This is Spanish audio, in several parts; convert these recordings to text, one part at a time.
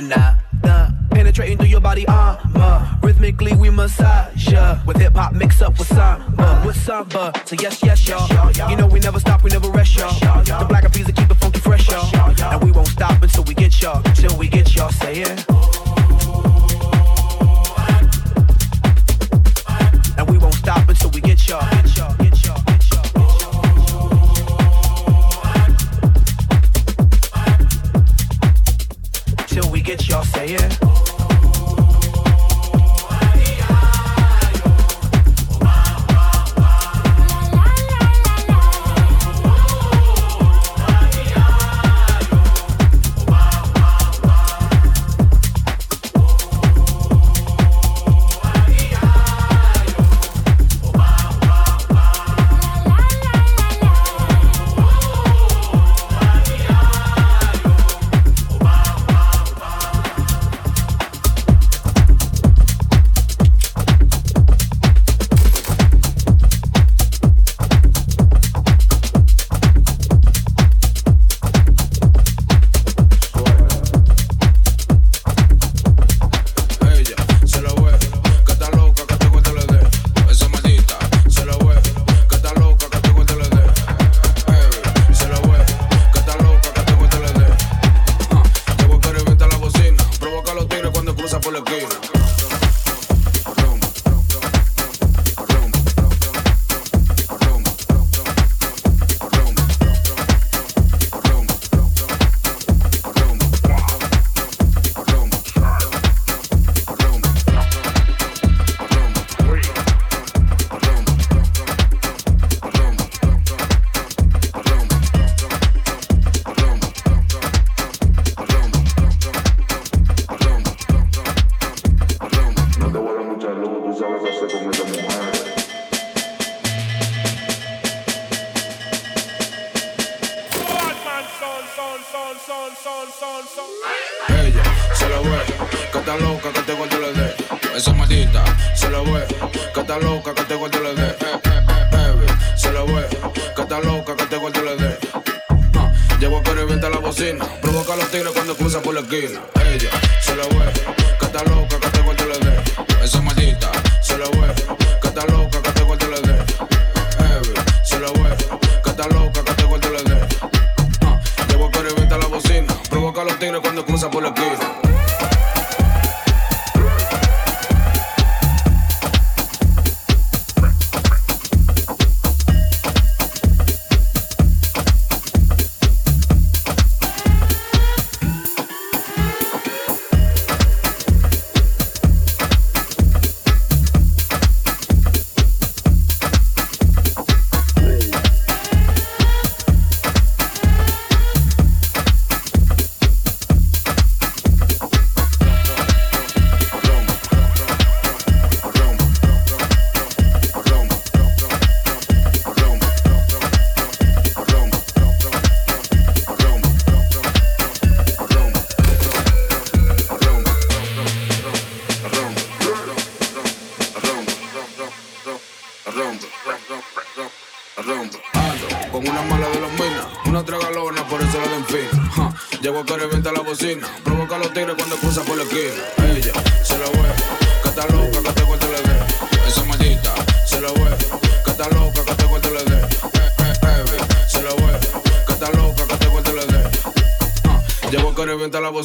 looking penetrating through your body armor. Rhythmically we massage ya with hip hop mix up with samba, with samba. So yes, yes, y'all. You know we never stop, we never rest, y'all. The black and keep the funky fresh, y'all. And we won't stop until we get y'all, till we get y'all. Say it.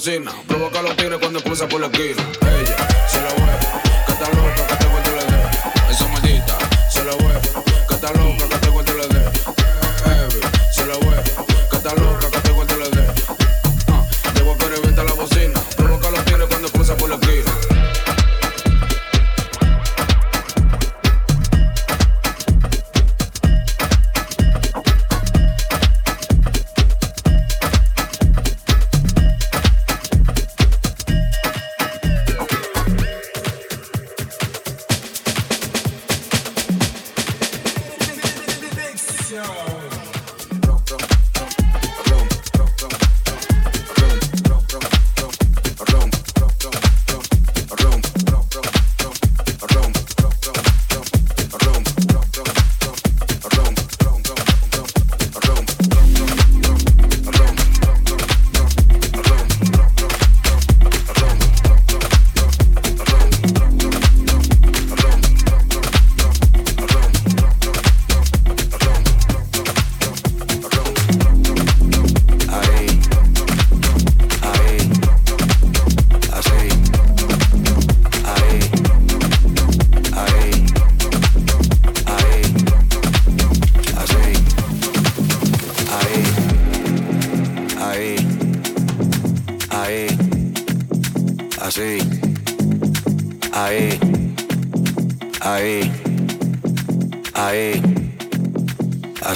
cocina.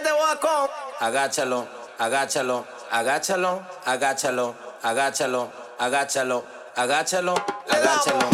que. Agáchalo, agáchalo, agáchalo, agáchalo, agáchalo, agáchalo, agáchalo, agáchalo.